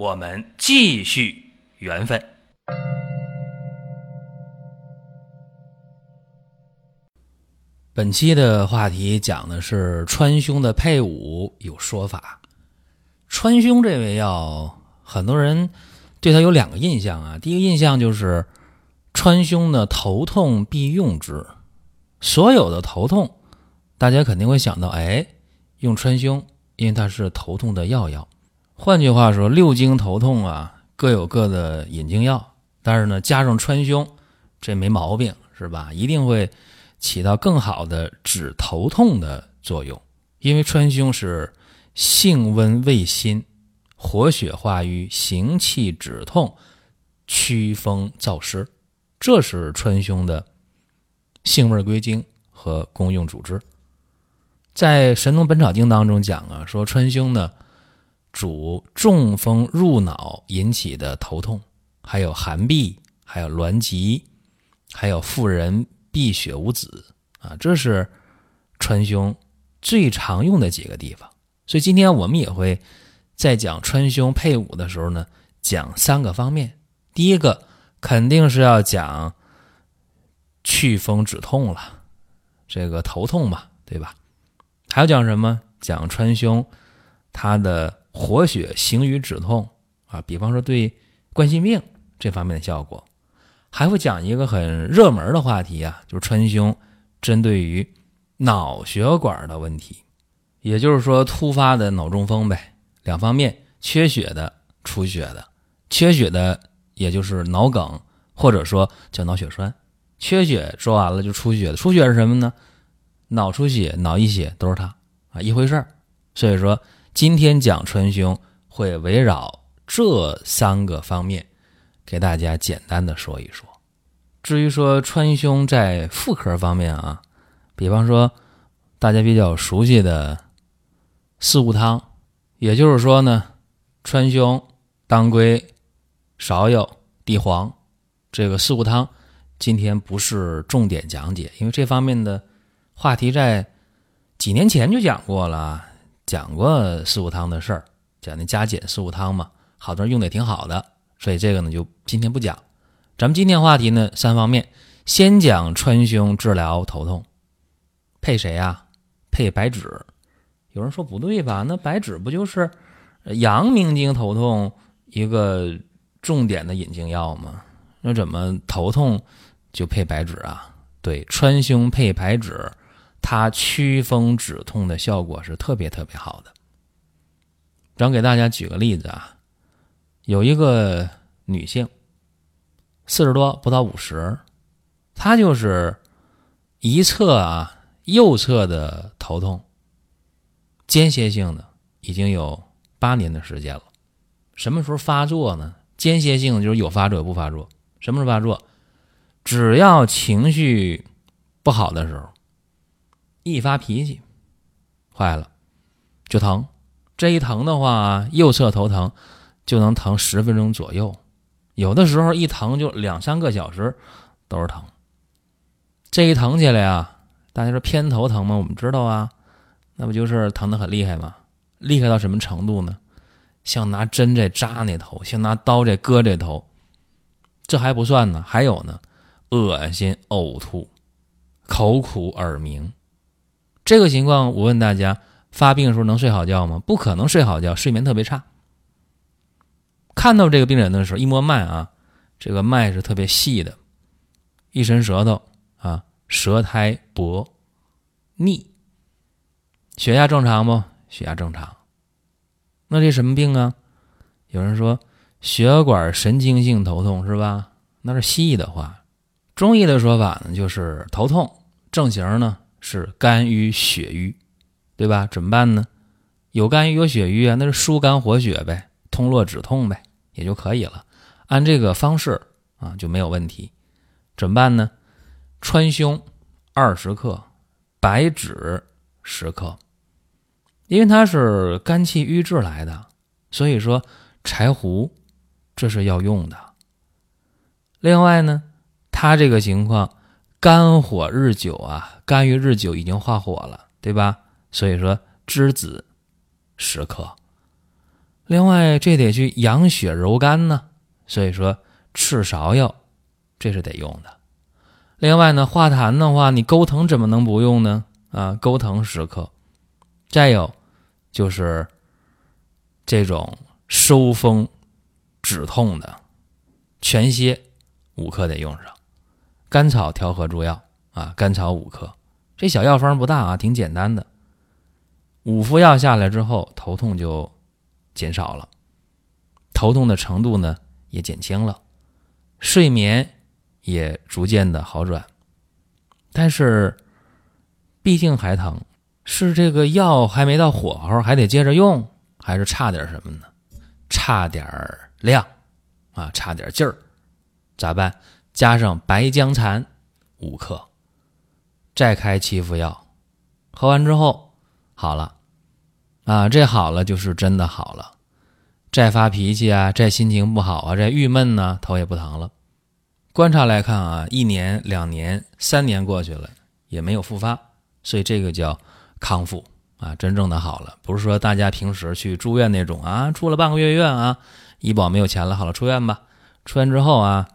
我们继续缘分。本期的话题讲的是川芎的配伍有说法。川芎这味药，很多人对它有两个印象啊。第一个印象就是川芎的头痛必用之，所有的头痛，大家肯定会想到，哎，用川芎，因为它是头痛的药药。换句话说，六经头痛啊，各有各的引经药，但是呢，加上川芎，这没毛病，是吧？一定会。起到更好的止头痛的作用，因为川芎是性温味辛，活血化瘀，行气止痛，祛风燥湿，这是川芎的性味归经和功用主治。在《神农本草经》当中讲啊，说川芎呢主中风入脑引起的头痛，还有寒痹，还有挛急，还有妇人。闭血无子啊，这是川芎最常用的几个地方。所以今天我们也会在讲川芎配伍的时候呢，讲三个方面。第一个肯定是要讲祛风止痛了，这个头痛嘛，对吧？还要讲什么？讲川芎它的活血行瘀止痛啊，比方说对冠心病这方面的效果。还会讲一个很热门的话题啊，就是川芎针对于脑血管的问题，也就是说突发的脑中风呗，两方面缺血的、出血的，缺血的也就是脑梗或者说叫脑血栓，缺血说完了就出血的，出血是什么呢？脑出血、脑溢血都是它啊一回事儿。所以说今天讲川芎会围绕这三个方面。给大家简单的说一说。至于说川芎在妇科方面啊，比方说大家比较熟悉的四物汤，也就是说呢，川芎、当归、芍药、地黄这个四物汤，今天不是重点讲解，因为这方面的话题在几年前就讲过了，讲过四物汤的事儿，讲那加减四物汤嘛，好多人用的也挺好的。所以这个呢，就今天不讲。咱们今天话题呢，三方面，先讲川芎治疗头痛，配谁呀？配白芷。有人说不对吧？那白芷不就是阳明经头痛一个重点的引经药吗？那怎么头痛就配白芷啊？对，川芎配白芷，它祛风止痛的效果是特别特别好的。咱给大家举个例子啊。有一个女性，四十多不到五十，她就是一侧啊右侧的头痛，间歇性的，已经有八年的时间了。什么时候发作呢？间歇性就是有发作不发作。什么时候发作？只要情绪不好的时候，一发脾气，坏了就疼。这一疼的话，右侧头疼。就能疼十分钟左右，有的时候一疼就两三个小时都是疼。这一疼起来啊，大家说偏头疼吗？我们知道啊，那不就是疼的很厉害吗？厉害到什么程度呢？像拿针在扎那头，像拿刀在割这头。这还不算呢，还有呢，恶心、呕吐、口苦、耳鸣。这个情况，我问大家，发病的时候能睡好觉吗？不可能睡好觉，睡眠特别差。看到这个病人的时候，一摸脉啊，这个脉是特别细的，一伸舌头啊，舌苔薄腻，血压正常不？血压正常。那这什么病啊？有人说血管神经性头痛是吧？那是西医的话，中医的说法呢就是头痛，症型呢是肝郁血瘀，对吧？怎么办呢？有肝郁有血瘀啊，那是疏肝活血呗，通络止痛呗。也就可以了。按这个方式啊就没有问题。怎么办呢？川芎二十克，白芷十克。因为它是肝气郁滞来的，所以说柴胡这是要用的。另外呢，他这个情况肝火日久啊，肝郁日久已经化火了，对吧？所以说栀子十克。另外这得去养血柔肝呢，所以说赤芍药这是得用的。另外呢，化痰的话，你钩藤怎么能不用呢？啊，钩藤十克。再有。就是这种收风止痛的全蝎五克得用上，甘草调和诸药啊，甘草五克。这小药方不大啊，挺简单的。五服药下来之后，头痛就减少了，头痛的程度呢也减轻了，睡眠也逐渐的好转。但是毕竟还疼。是这个药还没到火候，还得接着用，还是差点什么呢？差点量啊，差点劲儿，咋办？加上白姜蚕五克，再开七服药，喝完之后好了啊，这好了就是真的好了。再发脾气啊，再心情不好啊，再郁闷呢，头也不疼了。观察来看啊，一年、两年、三年过去了也没有复发，所以这个叫。康复啊，真正的好了，不是说大家平时去住院那种啊，住了半个月院啊，医保没有钱了，好了出院吧。出院之后啊，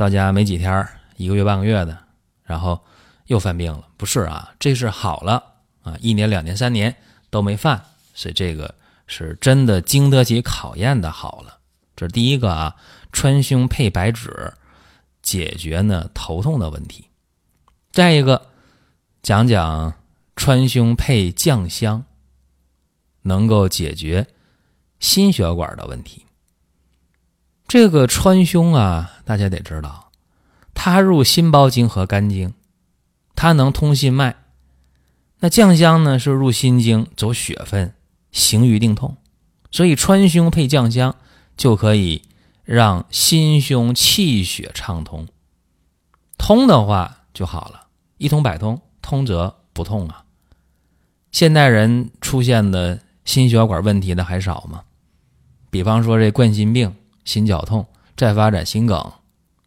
到家没几天，一个月半个月的，然后又犯病了，不是啊，这是好了啊，一年两年三年都没犯，所以这个是真的经得起考验的好了。这是第一个啊，川芎配白芷，解决呢头痛的问题。再一个，讲讲。川芎配酱香，能够解决心血管的问题。这个川芎啊，大家得知道，它入心包经和肝经，它能通心脉。那酱香呢，是入心经，走血分，行瘀定痛。所以川芎配酱香，就可以让心胸气血畅通。通的话就好了，一通百通，通则不痛啊。现代人出现的心血管问题的还少吗？比方说这冠心病、心绞痛，再发展心梗，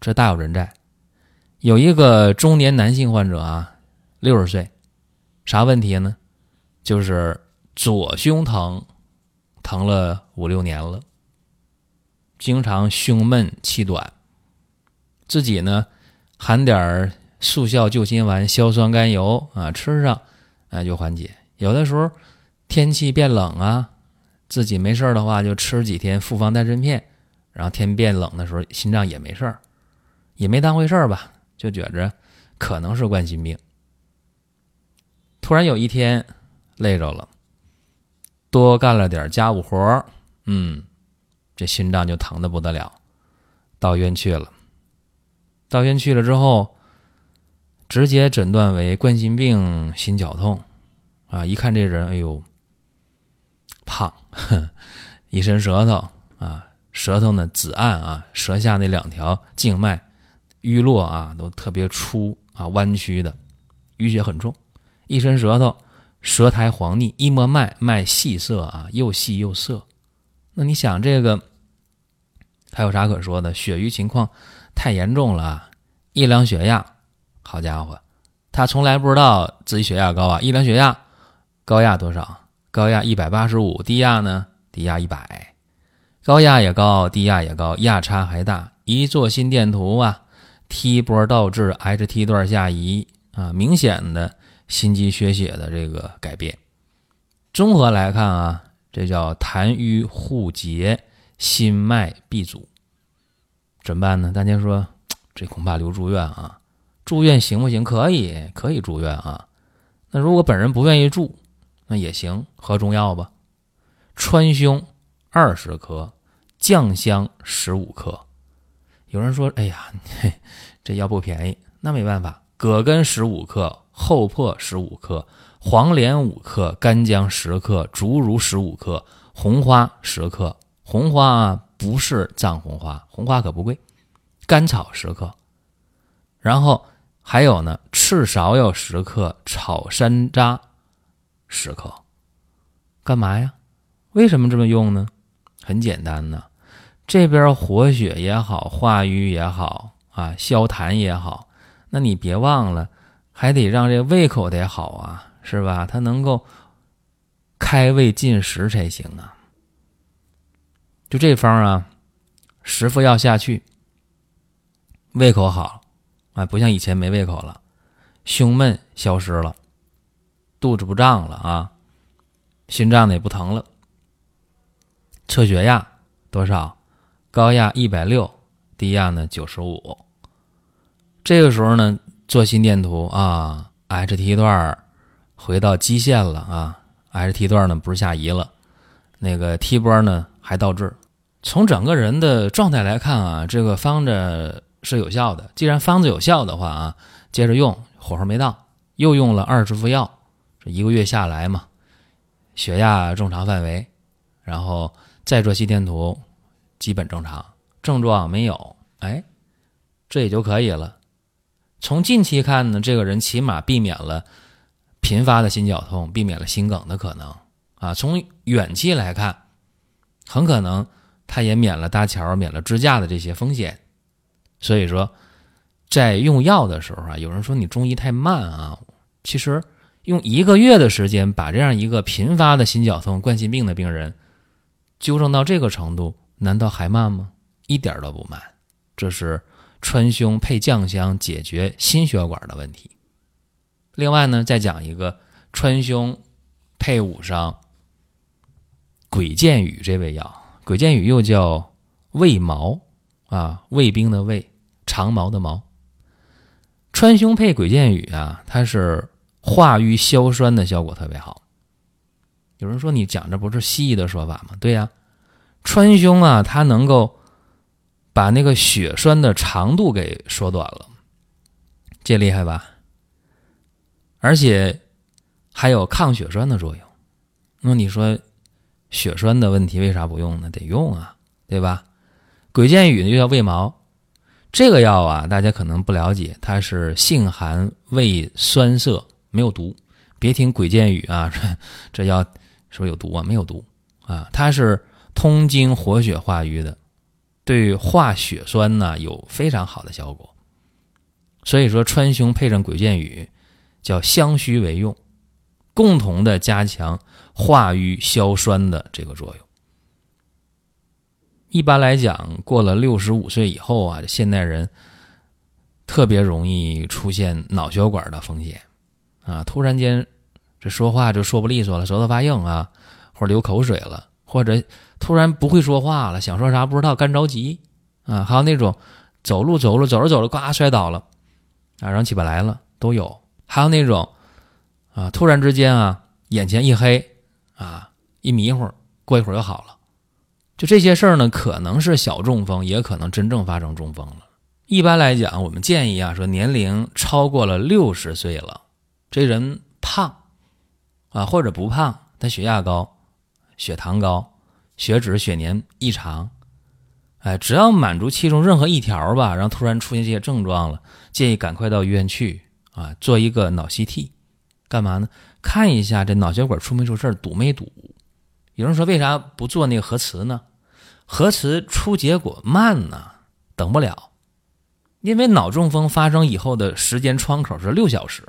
这大有人在。有一个中年男性患者啊，六十岁，啥问题呢？就是左胸疼，疼了五六年了，经常胸闷气短，自己呢含点速效救心丸、硝酸甘油啊，吃上啊就缓解。有的时候天气变冷啊，自己没事的话就吃几天复方丹参片，然后天变冷的时候心脏也没事儿，也没当回事儿吧，就觉着可能是冠心病。突然有一天累着了，多干了点家务活儿，嗯，这心脏就疼的不得了，到医院去了。到医院去了之后，直接诊断为冠心病心绞痛。啊！一看这人，哎呦，胖，一伸舌头啊，舌头呢紫暗啊，舌下那两条静脉淤络啊，都特别粗啊，弯曲的，淤血很重。一伸舌头，舌苔黄腻，一摸脉，脉细涩啊，又细又涩。那你想这个，还有啥可说的？血瘀情况太严重了。啊一量血压，好家伙，他从来不知道自己血压高啊！一量血压。高压多少？高压一百八十五，低压呢？低压一百，高压也高，低压也高，压差还大。一做心电图啊，T 波倒置，HT 段下移啊，明显的心肌缺血的这个改变。综合来看啊，这叫痰瘀互结，心脉闭阻，怎么办呢？大家说，这恐怕留住院啊？住院行不行？可以，可以住院啊。那如果本人不愿意住？那也行，喝中药吧。川芎二十克，酱香十五克。有人说：“哎呀，这药不便宜。”那没办法，葛根十五克，厚朴十五克，黄连五克，干姜十克，竹茹十五克，红花十克。红花啊，不是藏红花，红花可不贵，甘草十克，然后还有呢，赤芍药十克，炒山楂十克，干嘛呀？为什么这么用呢？很简单呢，这边活血也好，化瘀也好啊，消痰也好，那你别忘了，还得让这胃口得好啊，是吧？它能够开胃进食才行啊。就这方啊，十副药下去，胃口好，啊，不像以前没胃口了，胸闷消失了，肚子不胀了啊，心脏呢也不疼了。测血压多少？高压一百六，低压呢九十五。这个时候呢，做心电图啊，HT 段回到基线了啊，HT 段呢不是下移了，那个 T 波呢还倒置。从整个人的状态来看啊，这个方子是有效的。既然方子有效的话啊，接着用，火候没到，又用了二十副药，这一个月下来嘛，血压正常范围，然后。再做心电图，基本正常，症状没有，哎，这也就可以了。从近期看呢，这个人起码避免了频发的心绞痛，避免了心梗的可能啊。从远期来看，很可能他也免了搭桥、免了支架的这些风险。所以说，在用药的时候啊，有人说你中医太慢啊，其实用一个月的时间把这样一个频发的心绞痛、冠心病的病人。纠正到这个程度，难道还慢吗？一点都不慢。这是川芎配酱香解决心血管的问题。另外呢，再讲一个川芎配伍上鬼见雨这味药。鬼见雨又叫卫矛啊，卫兵的卫，长矛的矛。川芎配鬼见雨啊，它是化瘀消栓的效果特别好。有人说你讲这不是西医的说法吗？对呀，川芎啊，它能够把那个血栓的长度给缩短了，这厉害吧？而且还有抗血栓的作用。那你说血栓的问题为啥不用呢？得用啊，对吧？鬼见雨呢又叫胃毛，这个药啊，大家可能不了解，它是性寒、味酸涩，没有毒。别听鬼见雨啊，这药是不是有毒啊？没有毒啊！它是通经活血化瘀的，对化血栓呢有非常好的效果。所以说川芎配上鬼见雨，叫相须为用，共同的加强化瘀消栓的这个作用。一般来讲，过了六十五岁以后啊，现代人特别容易出现脑血管的风险啊，突然间。这说话就说不利索了，舌头发硬啊，或者流口水了，或者突然不会说话了，想说啥不知道，干着急啊，还有那种走路走路走着走着呱摔倒了啊，然后起不来了都有，还有那种啊，突然之间啊眼前一黑啊一迷糊，过一会儿又好了，就这些事儿呢，可能是小中风，也可能真正发生中风了。一般来讲，我们建议啊，说年龄超过了六十岁了，这人胖。啊，或者不胖，他血压高、血糖高、血脂、血粘异常，哎，只要满足其中任何一条吧，然后突然出现这些症状了，建议赶快到医院去啊，做一个脑 CT，干嘛呢？看一下这脑血管出没出事儿，堵没堵？有人说为啥不做那个核磁呢？核磁出结果慢呢，等不了，因为脑中风发生以后的时间窗口是六小时，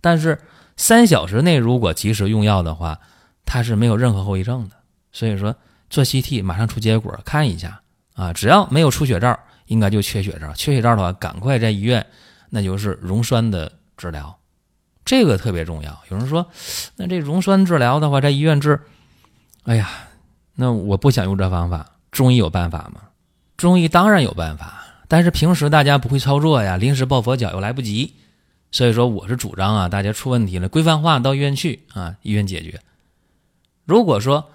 但是。三小时内如果及时用药的话，它是没有任何后遗症的。所以说做 CT 马上出结果，看一下啊，只要没有出血灶，应该就缺血灶。缺血灶的话，赶快在医院，那就是溶栓的治疗，这个特别重要。有人说，那这溶栓治疗的话，在医院治，哎呀，那我不想用这方法。中医有办法吗？中医当然有办法，但是平时大家不会操作呀，临时抱佛脚又来不及。所以说，我是主张啊，大家出问题了，规范化到医院去啊，医院解决。如果说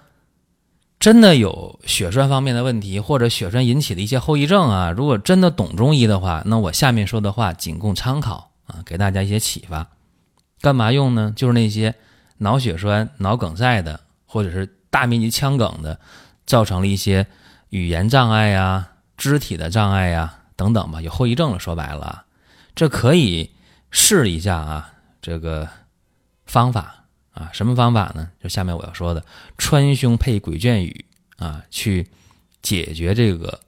真的有血栓方面的问题，或者血栓引起的一些后遗症啊，如果真的懂中医的话，那我下面说的话仅供参考啊，给大家一些启发。干嘛用呢？就是那些脑血栓、脑梗塞的，或者是大面积腔梗的，造成了一些语言障碍呀、肢体的障碍呀等等吧，有后遗症了。说白了，这可以试一下啊，这个方法啊，什么方法呢？就下面我要说的川芎配鬼绢羽啊，去解决这个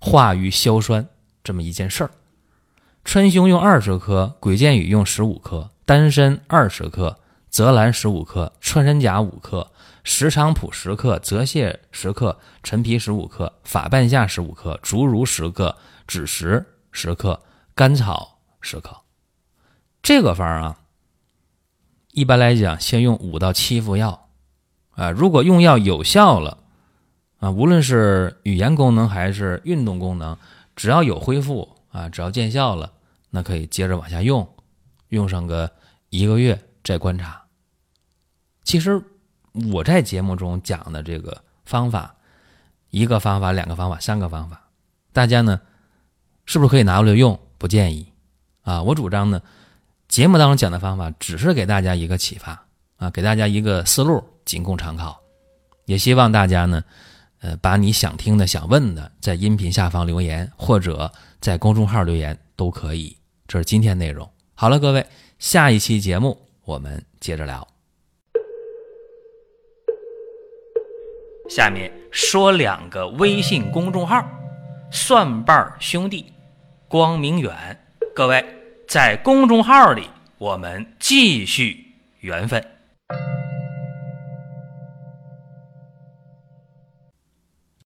化瘀消栓这么一件事儿。川芎用二十克，鬼绢羽用十五克，丹参二十克，泽兰十五克，穿山甲五克。石菖蒲十克，泽泻十克，陈皮十五克，法半夏十五克，竹茹十克，枳实十克，甘草十克。这个方啊，一般来讲，先用五到七副药啊。如果用药有效了啊，无论是语言功能还是运动功能，只要有恢复啊，只要见效了，那可以接着往下用，用上个一个月再观察。其实。我在节目中讲的这个方法，一个方法、两个方法、三个方法，大家呢是不是可以拿过来用？不建议啊！我主张呢，节目当中讲的方法只是给大家一个启发啊，给大家一个思路，仅供参考。也希望大家呢，呃，把你想听的、想问的，在音频下方留言，或者在公众号留言都可以。这是今天内容。好了，各位，下一期节目我们接着聊。下面说两个微信公众号：蒜瓣兄弟、光明远。各位在公众号里，我们继续缘分。